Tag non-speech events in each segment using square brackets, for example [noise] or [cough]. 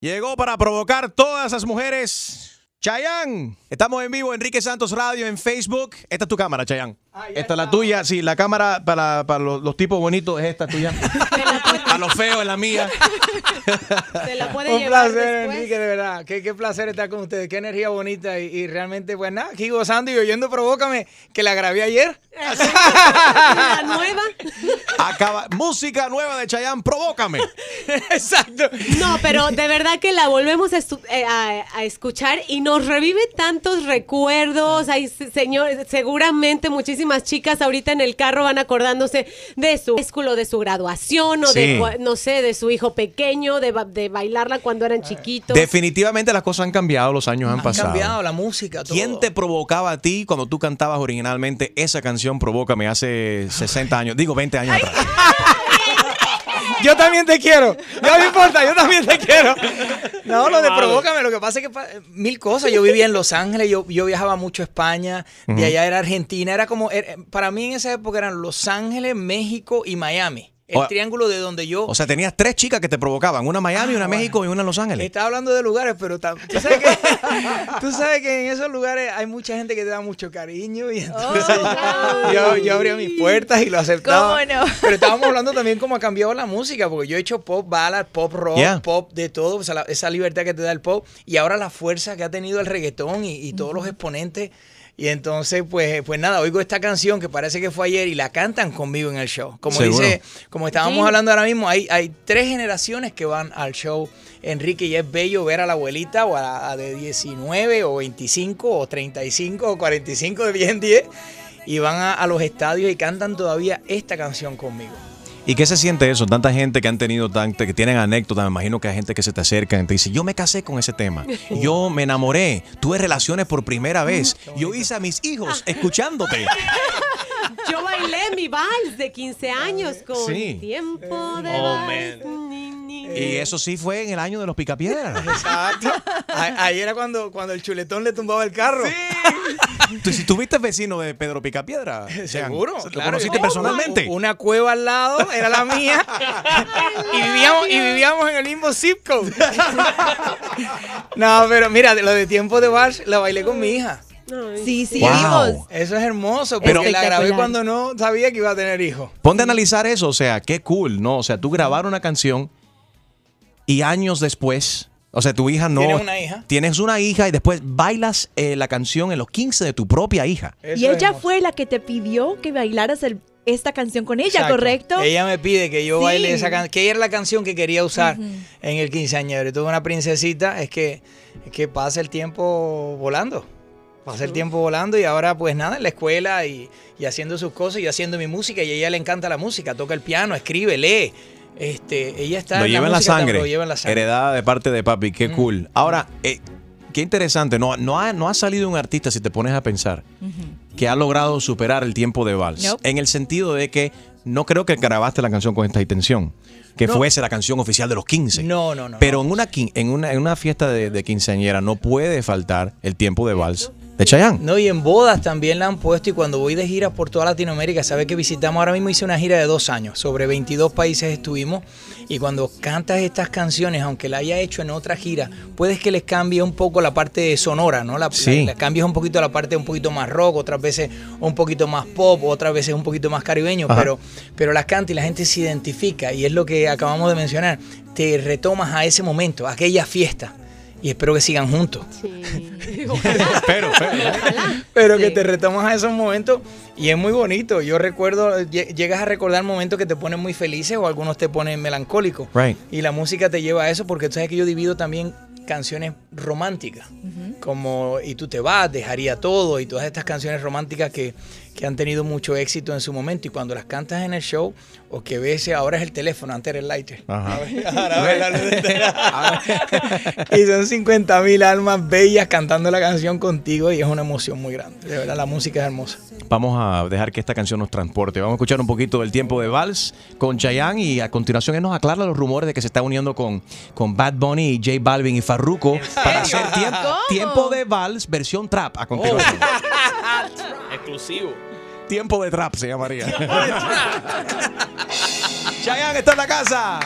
Llegó para provocar todas esas mujeres. Chayanne, estamos en vivo, Enrique Santos Radio en Facebook. Esta es tu cámara, Chayanne. esta es la tuya, sí, la cámara para, para los, los tipos bonitos es esta tuya. [laughs] a [laughs] los feos es la mía. [laughs] Se la puede Un llevar placer, después. Enrique, de verdad. Qué, qué placer estar con ustedes. Qué energía bonita. Y, y realmente, pues nada, aquí gozando y oyendo Provócame, que la grabé ayer. La nueva. Acaba, música nueva de Chayanne, provócame. Exacto. No, pero de verdad que la volvemos a, eh, a- a escuchar y nos revive tantos recuerdos. Hay, se- señor, seguramente muchísimas chicas ahorita en el carro van acordándose de su escuela, de su graduación o Sí. de, no sé, de su hijo pequeño, de, ba- de bailarla cuando eran chiquitos. Definitivamente las cosas han cambiado, los años han, Han pasado. cambiado la música, todo. ¿Quién te provocaba a ti cuando tú cantabas originalmente esa canción Provócame hace 60 años? Digo, 20 años atrás. Yo también te quiero. No me importa, yo también te quiero. No, lo de provócame, lo que pasa es que pa- mil cosas. Yo vivía en Los Ángeles, yo, yo viajaba mucho a España, de allá era Argentina, era como, era- para mí en esa época eran Los Ángeles, México y Miami. El O- triángulo de donde yo... O sea, tenías tres chicas que te provocaban, una en Miami, Ah, una en bueno. México y una en Los Ángeles. Estaba hablando de lugares, pero tam- tú sabes, que, [laughs] tú sabes que en esos lugares hay mucha gente que te da mucho cariño y entonces Oh, [laughs] yo, yo abría mis puertas y lo aceptaba. ¿Cómo no? Pero estábamos hablando también cómo ha cambiado la música, porque yo he hecho pop ballad, pop rock, Yeah. pop de todo, o sea, la- esa libertad que te da el pop y ahora la fuerza que ha tenido el reggaetón y, y todos los exponentes. Y entonces, pues, pues nada, oigo esta canción que parece que fue ayer y la cantan conmigo en el show. Como Seguro. dice, como estábamos Sí. hablando ahora mismo, hay, hay tres generaciones que van al show, Enrique, y es bello ver a la abuelita o a la a de 19 o 25 o 35 o 45 de [laughs] bien 10 y van a, a los estadios y cantan todavía esta canción conmigo. ¿Y qué se siente eso? Tanta gente que han tenido, tanta, que tienen anécdotas, me imagino que hay gente que se te acerca y te dice, yo me casé con ese tema, [laughs] yo me enamoré, tuve relaciones por primera vez, yo hice a mis hijos [laughs] escuchándote. [laughs] Yo bailé mi vals de 15 años con Sí. tiempo de Oh, vals. Ni, ni. Y eso sí fue en el año de los picapiedras. Exacto. Ahí era cuando, cuando el chuletón le tumbaba el carro. ¿Tú, si tuviste vecino de Pedro Picapiedra? [laughs] Seguro. ¿Lo claro. conociste personalmente? Una cueva al lado era la mía. [laughs] y, vivíamos, y vivíamos en el mismo zip code. [laughs] no, pero mira, lo de tiempo de vals la bailé con mi hija. Sí, sí, Wow. Eso es hermoso, Pero- porque la grabé cuando no sabía que iba a tener hijos. Ponte a analizar eso, o sea, qué cool, ¿no? O sea, tú grabar una canción y años después, o sea, tu hija no... ¿Tienes una hija? Tienes una hija y después bailas eh, la canción en los 15 de tu propia hija. Eso Y ella fue la que te pidió que bailaras el- esta canción con ella, Exacto. ¿correcto? Ella me pide que yo Sí. baile esa canción, que ella era la canción que quería usar en el quinceañero. Y tuve una princesita, es que, es que pasa el tiempo volando. Pasa el tiempo volando y ahora pues nada, en la escuela y, y haciendo sus cosas y haciendo mi música y a ella le encanta la música, toca el piano, escribe, lee. Este, ella está Lo lleva en la música, sangre. Lo lleva en la sangre. Heredada de parte de papi, qué cool. Ahora, eh, qué interesante, no, no, ha, no ha salido un artista, si te pones a pensar, que ha logrado superar el tiempo de vals. Nope. En el sentido de que no creo que grabaste la canción con esta intención, que No. fuese la canción oficial de los 15. No, no, no. Pero en una, en una, en una fiesta de, de quinceañera no puede faltar el tiempo de vals de Chayanne. No, y en bodas también la han puesto y cuando voy de gira por toda Latinoamérica, sabe que visitamos, ahora mismo hice una gira de dos años, sobre 22 países estuvimos y cuando cantas estas canciones, aunque la haya hecho en otra gira, puedes que les cambie un poco la parte sonora, ¿no? La, Sí. la- la cambies un poquito la parte un poquito más rock, otras veces un poquito más pop, otras veces un poquito más caribeño, Ajá. pero, pero las canta y la gente se identifica y es lo que acabamos de mencionar, te retomas a ese momento, a aquella fiesta y espero que sigan juntos. Sí. [laughs] Pero, Ojalá. Pero que Sí. te retomas a esos momentos y es muy bonito. Yo recuerdo, lle- llegas a recordar momentos que te ponen muy felices o algunos te ponen melancólicos. Right. Y la música te lleva a eso porque tú sabes que yo divido también canciones románticas, como Y tú te vas, dejaría todo y todas estas canciones románticas que, que han tenido mucho éxito en su momento y cuando las cantas en el show o que ves, ahora es el teléfono, antes era el lighter. Ajá. Ahora la luz [laughs] [laughs] y son 50 mil almas bellas cantando la canción contigo y es una emoción muy grande. De verdad, la música es hermosa. Vamos a dejar que esta canción nos transporte. Vamos a escuchar un poquito del tiempo de Vals con Chayanne y a continuación él nos aclara los rumores de que se está uniendo con, con Bad Bunny y J Balvin y Farruko para hacer tiempo, de Vals versión trap a continuación. Exclusivo. Tiempo de trap se llamaría. Chayanne está en la casa.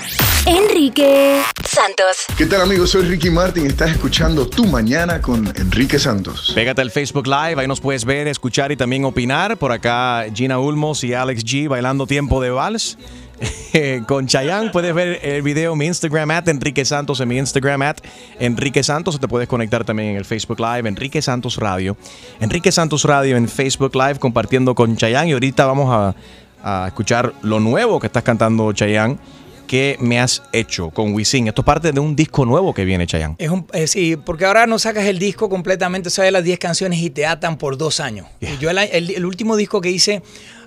Enrique Santos. ¿Qué tal amigos? Soy Ricky Martin. Estás escuchando Tu Mañana con Enrique Santos. Pégate al Facebook Live, ahí nos puedes ver, escuchar y también opinar. Por acá Gina Ulmos y Alex G bailando tiempo de vals. [laughs] con Chayanne puedes ver el video en mi Instagram at Enrique Santos, en mi Instagram at Enrique Santos. Te puedes conectar también en el Facebook Live, Enrique Santos Radio. Enrique Santos Radio en Facebook Live compartiendo con Chayanne. Y ahorita vamos a, a escuchar lo nuevo que estás cantando Chayanne. ¿Qué me has hecho con Wisin? Esto es parte de un disco nuevo que viene, Chayanne. Es un, eh, sí, porque ahora no sacas el disco completamente, sabes las 10 canciones y te atan por dos años. Yeah. Y Yo el, el- el último disco que hice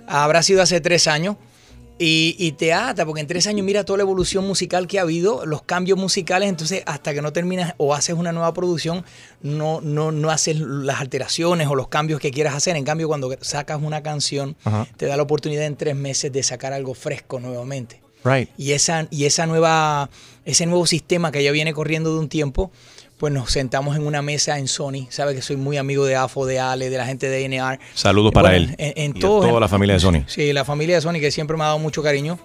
habrá sido hace tres años. Y, y te ata, porque en tres años mira toda la evolución musical que ha habido, los cambios musicales, entonces hasta que no terminas o haces una nueva producción, no, no, no haces las alteraciones o los cambios que quieras hacer. En cambio, cuando sacas una canción, Ajá. te da la oportunidad en tres meses de sacar algo fresco nuevamente. Right. Y esa, y esa nueva, ese nuevo sistema que ya viene corriendo de un tiempo, pues nos sentamos en una mesa en Sony. Sabe que soy muy amigo de AFO, de Ale, de la gente de NR. Saludos para él. En, en y a todo- toda la familia de Sony. Sí, la familia de Sony que siempre me ha dado mucho cariño.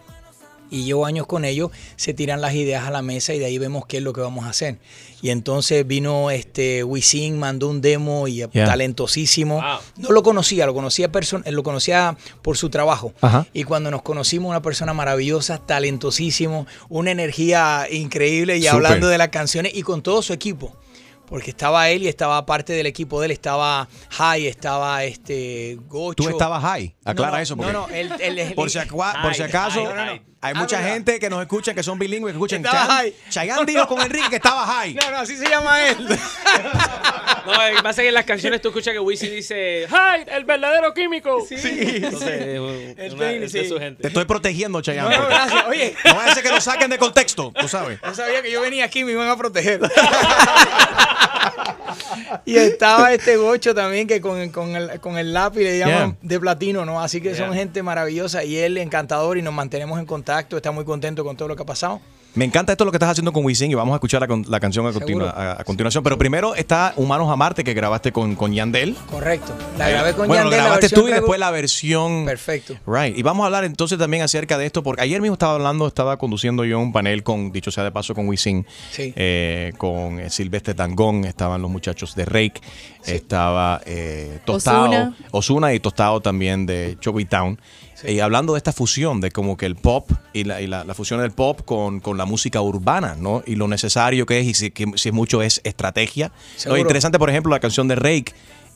Y llevo años con ellos, se tiran las ideas a la mesa y de ahí vemos qué es lo que vamos a hacer. Y entonces vino este Wisin, mandó un demo y Yeah. talentosísimo. No lo conocía, lo conocía, person- lo conocía por su trabajo. Ajá. Y cuando nos conocimos, una persona maravillosa, talentosísimo, una energía increíble y hablando de las canciones y con todo su equipo. Porque estaba él y estaba parte del equipo de él, estaba Jai, estaba este Gocho. Tú estabas high. Aclara No, no, eso. Porque No, no, él, él- él- por, si, acua- por si acaso. Hay Ah, mucha ¿verdad? gente que nos escucha que son bilingües, que escuchan Estaba Chayanne. high. Chayanne dijo con Enrique que estaba high. [laughs] No, no, así se llama él. [laughs] No, lo que pasa es que en las canciones tú escuchas que Wisin dice ¡Hi! ¡El verdadero químico! Sí. Entonces, una- es de su Te gente. estoy protegiendo, Chayanne. No, gracias. Oye, no vaya a ser que lo saquen de contexto, tú sabes. no sabía que yo venía aquí y me iban a proteger. [laughs] y estaba este Gocho también que con, con el, con el lápiz le llaman Yeah. de platino, ¿no? Así que son gente maravillosa y él encantador y nos mantenemos en contacto. Está muy contento con todo lo que ha pasado. Me encanta esto lo que estás haciendo con Wisin y vamos a escuchar la, canción a, continuación. Pero primero está Humanos a Marte que grabaste con, con Yandel. Correcto. La grabé con bueno, Yandel, la grabaste tú y después la versión. Perfecto. Right. Y vamos a hablar entonces también acerca de esto, porque ayer mismo estaba hablando, estaba conduciendo yo un panel con, dicho sea de paso, con Wisin, Sí. eh, con eh, Silvestre Tangón, estaban los muchachos de Rake, estaba eh, Tostado, Ozuna. Ozuna y Tostado también de Chubby Town. Y hablando de esta fusión, de como que el pop y la, y la- la fusión del pop con, con la música urbana, ¿no? Y lo necesario que es, y si, que, si mucho es estrategia. Lo interesante, por ejemplo, la canción de Rake.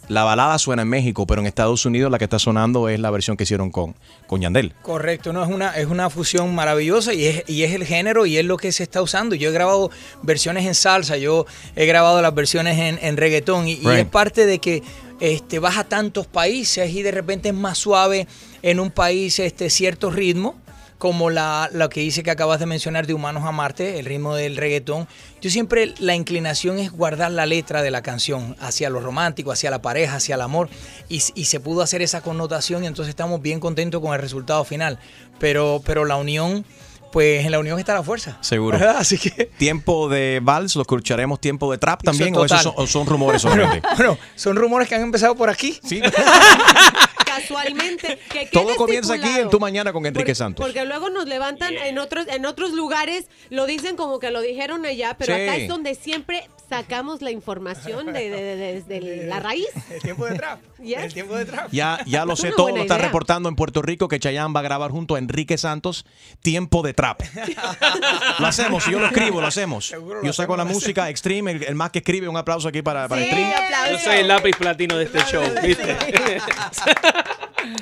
La balada suena en México, pero en Estados Unidos la que está sonando es la versión que hicieron con, con Yandel. Correcto, no es una, es una fusión maravillosa y es, y es el género y es lo que se está usando. Yo he grabado versiones en salsa, yo he grabado las versiones en, en reggaetón y, es parte de que este, vas a tantos países y de repente es más suave en un país este, cierto ritmo como la, lo que dice que acabas de mencionar de Humanos a Marte, el ritmo del reggaetón. Yo siempre la inclinación es guardar la letra de la canción hacia lo romántico, hacia la pareja, hacia el amor. Y, y se pudo hacer esa connotación y entonces estamos bien contentos con el resultado final. Pero, pero la unión, pues en la unión está la fuerza. Seguro. ¿verdad? Así que... Tiempo de vals, lo escucharemos tiempo de trap también, o, total. esos son, o son rumores solamente. Bueno, son rumores que han empezado por aquí. Sí. [laughs] Casualmente. [laughs] que Todo comienza aquí en. Tu Mañana con Enrique Porque- Santos. Porque luego nos levantan en otros en otros lugares, lo dicen como que lo dijeron allá, pero Sí. acá es donde siempre sacamos la información de, de- de- desde [laughs] la raíz. El tiempo de trap. [laughs] Yes. El tiempo de trap. Ya, ya lo sé todo, lo está idea. reportando en Puerto Rico que Chayanne va a grabar junto a Enrique Santos Tiempo de Trap. [laughs] Lo hacemos, si yo lo escribo, lo hacemos. Seguro lo Yo saco la hacemos, música Extreme, el, el más que escribe, un aplauso aquí para, para Sí, Extreme. Yo soy el lápiz platino de este show, ¿viste?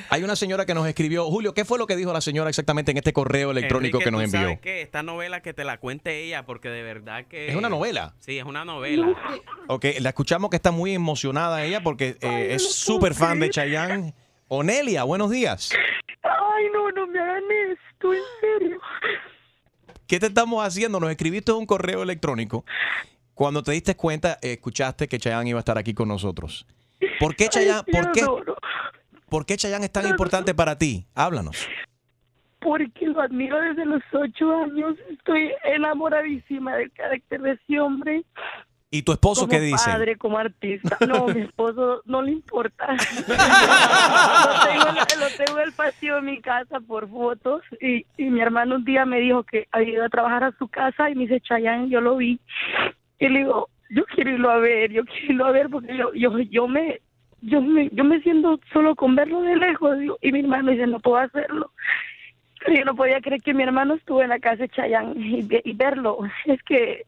Hay una señora que nos escribió, Julio, ¿qué fue lo que dijo la señora exactamente en este correo electrónico Enrique, que nos ¿tú envió? sabes qué? Esta novela que te la cuente ella, porque de verdad que... ¿Es una novela? Sí, es una novela. Ok, la escuchamos que está muy emocionada ella porque eh, es súper fan de Chayanne. Onelia, buenos días. Ay, no, no me hagan esto, en serio. ¿Qué te estamos haciendo? Nos escribiste un correo electrónico. Cuando te diste cuenta, escuchaste que Chayanne iba a estar aquí con nosotros. ¿Por qué Chayanne, Ay, por qué, por qué Chayanne es tan importante para ti? Háblanos. Porque lo admiro desde los ocho años. Estoy enamoradísima del carácter de ese hombre. ¿Y tu esposo como qué dice? padre, como artista. No, mi [laughs] esposo no le importa. [laughs] lo, tengo, en- lo tengo en el patio de mi casa por fotos y, y mi hermano un día me dijo que había ido a trabajar a su casa y me dice, Chayanne, yo lo vi. Y le digo, yo quiero irlo a ver, yo quiero irlo a ver porque yo, yo, yo me... Yo me, yo me siento solo con verlo de lejos digo, y mi hermano dice no puedo hacerlo yo no podía creer que mi hermano estuvo en la casa de Chayanne y, ve- y verlo. Es que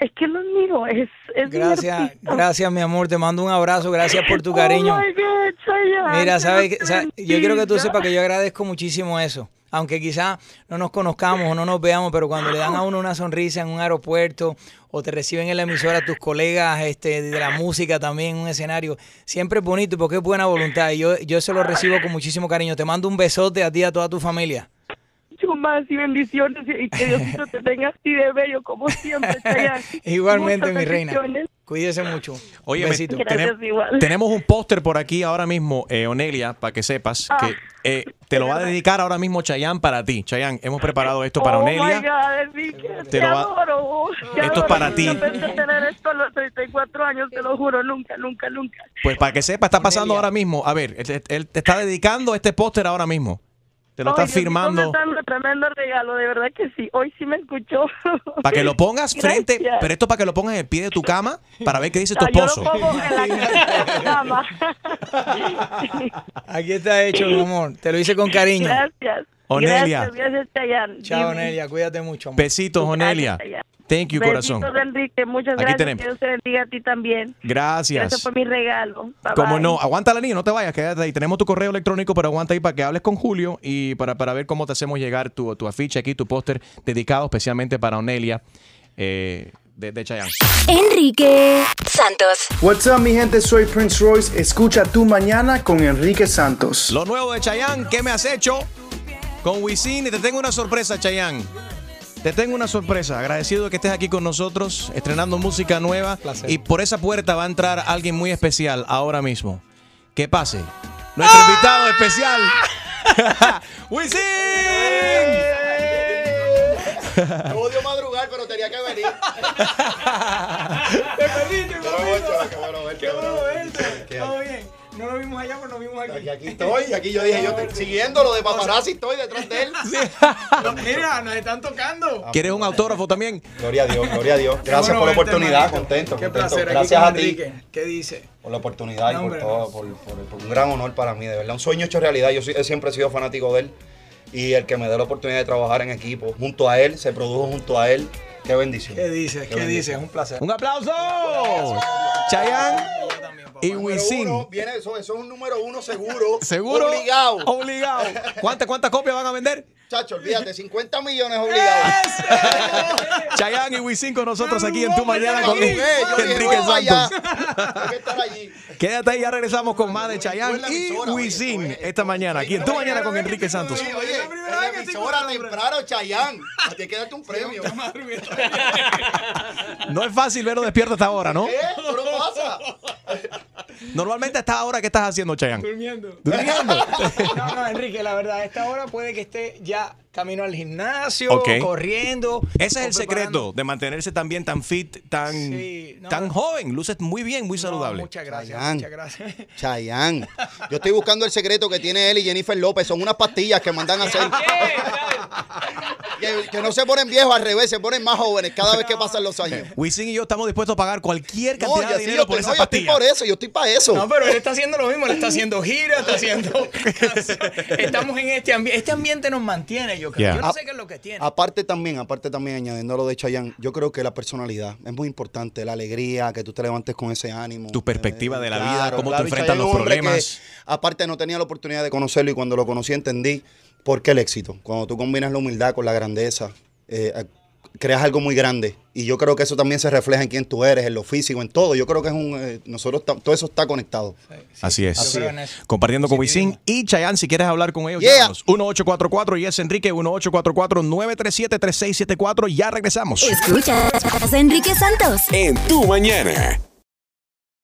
es que lo admiro es, Gracias, gracias mi amor, te mando un abrazo, gracias por tu cariño. Oh God, Chayanne, Mira, sabes, que- sa- yo quiero que tú sepas que yo agradezco muchísimo eso. Aunque quizás no nos conozcamos o no nos veamos, pero cuando le dan a uno una sonrisa en un aeropuerto o te reciben en la emisora tus colegas este, de la música también en un escenario, siempre es bonito porque es buena voluntad y yo, yo se lo recibo con muchísimo cariño. Te mando un besote a ti y a toda tu familia. Mucho más y bendiciones y que Diosito te tenga así de bello como siempre. [laughs] Igualmente, mi reina. Cuídese mucho. Oye, besito. Gracias, tenem- igual. tenemos un póster por aquí ahora mismo, eh, Onelia, para que sepas Ah, que eh, te lo va a dedicar ahora mismo Chayanne para ti. Chayanne, hemos preparado esto para oh Onelia. my God, Te te, lo va- adoro. te Esto es adoro. para ti. Pensé tener esto a los 34 años, te lo juro, nunca, nunca, nunca. Pues para que sepa, está pasando Onelia. ahora mismo. A ver, él, él te está dedicando este póster ahora mismo. Te lo Ay, está Diosito firmando Me tremendo regalo, de verdad que sí. Hoy sí me escuchó. para que lo [laughs] pongas frente, pero esto para que lo pongas en el pie de tu cama para ver qué dice tu Ah, yo esposo. lo pongo en la [laughs] cama. [laughs] Aquí está hecho, mi amor. Te lo hice con cariño. Gracias. Onelia. Gracias. Chao, Dime. Nelia. Cuídate mucho. amor. Besitos, Onelia. Thank you, Besitos, corazón. Enrique. Muchas Aquí gracias. tenemos. Que Dios te bendiga a ti también. Gracias. Gracias por mi regalo. Bye, Como bye. no, aguanta la niña, no te vayas, quédate ahí. Tenemos tu correo electrónico, pero aguanta ahí para que hables con Julio y para, para ver cómo te hacemos llegar tu, tu afiche aquí, tu póster dedicado especialmente para Onelia eh, de, de Chayanne. Enrique Santos. What's up, mi gente? Soy Prince Royce. Escucha tu mañana con Enrique Santos. Lo nuevo de Chayanne, ¿qué me has hecho? Con Wisin y te tengo una sorpresa, Chayanne. Te tengo una sorpresa. Agradecido de que estés aquí con nosotros, estrenando música nueva. Placer. Y por esa puerta va a entrar alguien muy especial ahora mismo. Que pase. Nuestro invitado especial. [laughs] ¡Wisin! [laughs] Odio madrugar, pero tenía que venir. [laughs] Te perdiste, nos vimos aquí. Y aquí estoy, y aquí yo dije, yo te- siguiéndolo de paparazzi estoy detrás de él. [laughs] Mira, nos están tocando. ¿Quieres un autógrafo también? Gloria a Dios, gloria a Dios. Gracias Qué por la oportunidad, contento, Qué contento. placer. aquí Gracias con a ti Enrique. ¿Qué dice? por la oportunidad y por hombre, todo, no. por, por- por un gran honor para mí, de verdad. Un sueño hecho realidad. Yo siempre he sido fanático de él y el que me dé la oportunidad de trabajar en equipo junto a él, se produjo junto a él. Qué bendición. ¿Qué dices? ¿Qué dices? Es un placer. ¡Un aplauso! Chayanne y Wisin. uno, viene, eso, eso es un número uno seguro. [laughs] ¿Seguro? Obligado. Obligado. ¿Cuántas, ¿Cuántas copias van a vender? Chacho, olvídate, 50 millones obligados. Chayanne y Wisin con nosotros aquí en Tu Mañana con Enrique. Santos. Hay que estar allí. Quédate ahí, ya regresamos con más de Chayanne y Wisin esta mañana aquí en Tu Mañana con Enrique Santos. Oye, emisora temprano, Chayán. Tienes que darte un premio. No es fácil verlo despierto a esta hora, ¿no? ¿Qué? No pasa. Normalmente a esta hora, ¿qué estás haciendo, Chayanne? Durmiendo. Durmiendo. [laughs] No, no, Enrique, la verdad, a esta hora puede que esté ya camino al gimnasio, corriendo. Ese es el secreto de mantenerse también tan fit, tan, Sí, no. tan joven. Luces muy bien, muy saludable. Muchas gracias, Chayanne. muchas gracias. [laughs] Chayán. Yo estoy buscando el secreto que tiene él y Jennifer López. Son unas pastillas que mandan a hacer. Que, que no se ponen viejos al revés, se ponen más jóvenes cada vez que pasan los años. Wisin y yo estamos dispuestos a pagar cualquier cantidad de sí, dinero por estoy, esa no, yo estoy pastilla. por eso, yo estoy para eso. No, pero él está haciendo lo mismo, le está haciendo gira, está haciendo. [laughs] Estamos en este ambiente. Este ambiente nos mantiene, yo creo. Yeah. Yo no sé qué es lo que tiene. Aparte también, aparte también añadiendo lo de Chayanne, yo creo que la personalidad es muy importante, la alegría, que tú te levantes con ese ánimo. Tu perspectiva de la vida, cómo claro, y enfrentas los problemas. que, aparte no tenía la oportunidad de conocerlo y cuando lo conocí entendí por qué el éxito. Cuando tú combinas la humildad con la grandeza, eh, eh, creas algo muy grande. Y yo creo que eso también se refleja en quién tú eres, en lo físico, en todo. Yo creo que es un... eh, nosotros, todo eso está conectado. Así es. Así. Compartiendo con Wisin y Chayanne, si quieres hablar con ellos, Yeah. llámanos. 1844 y es Enrique 1844-937-3674. Ya regresamos. Escuchas a Enrique Santos. En tu mañana.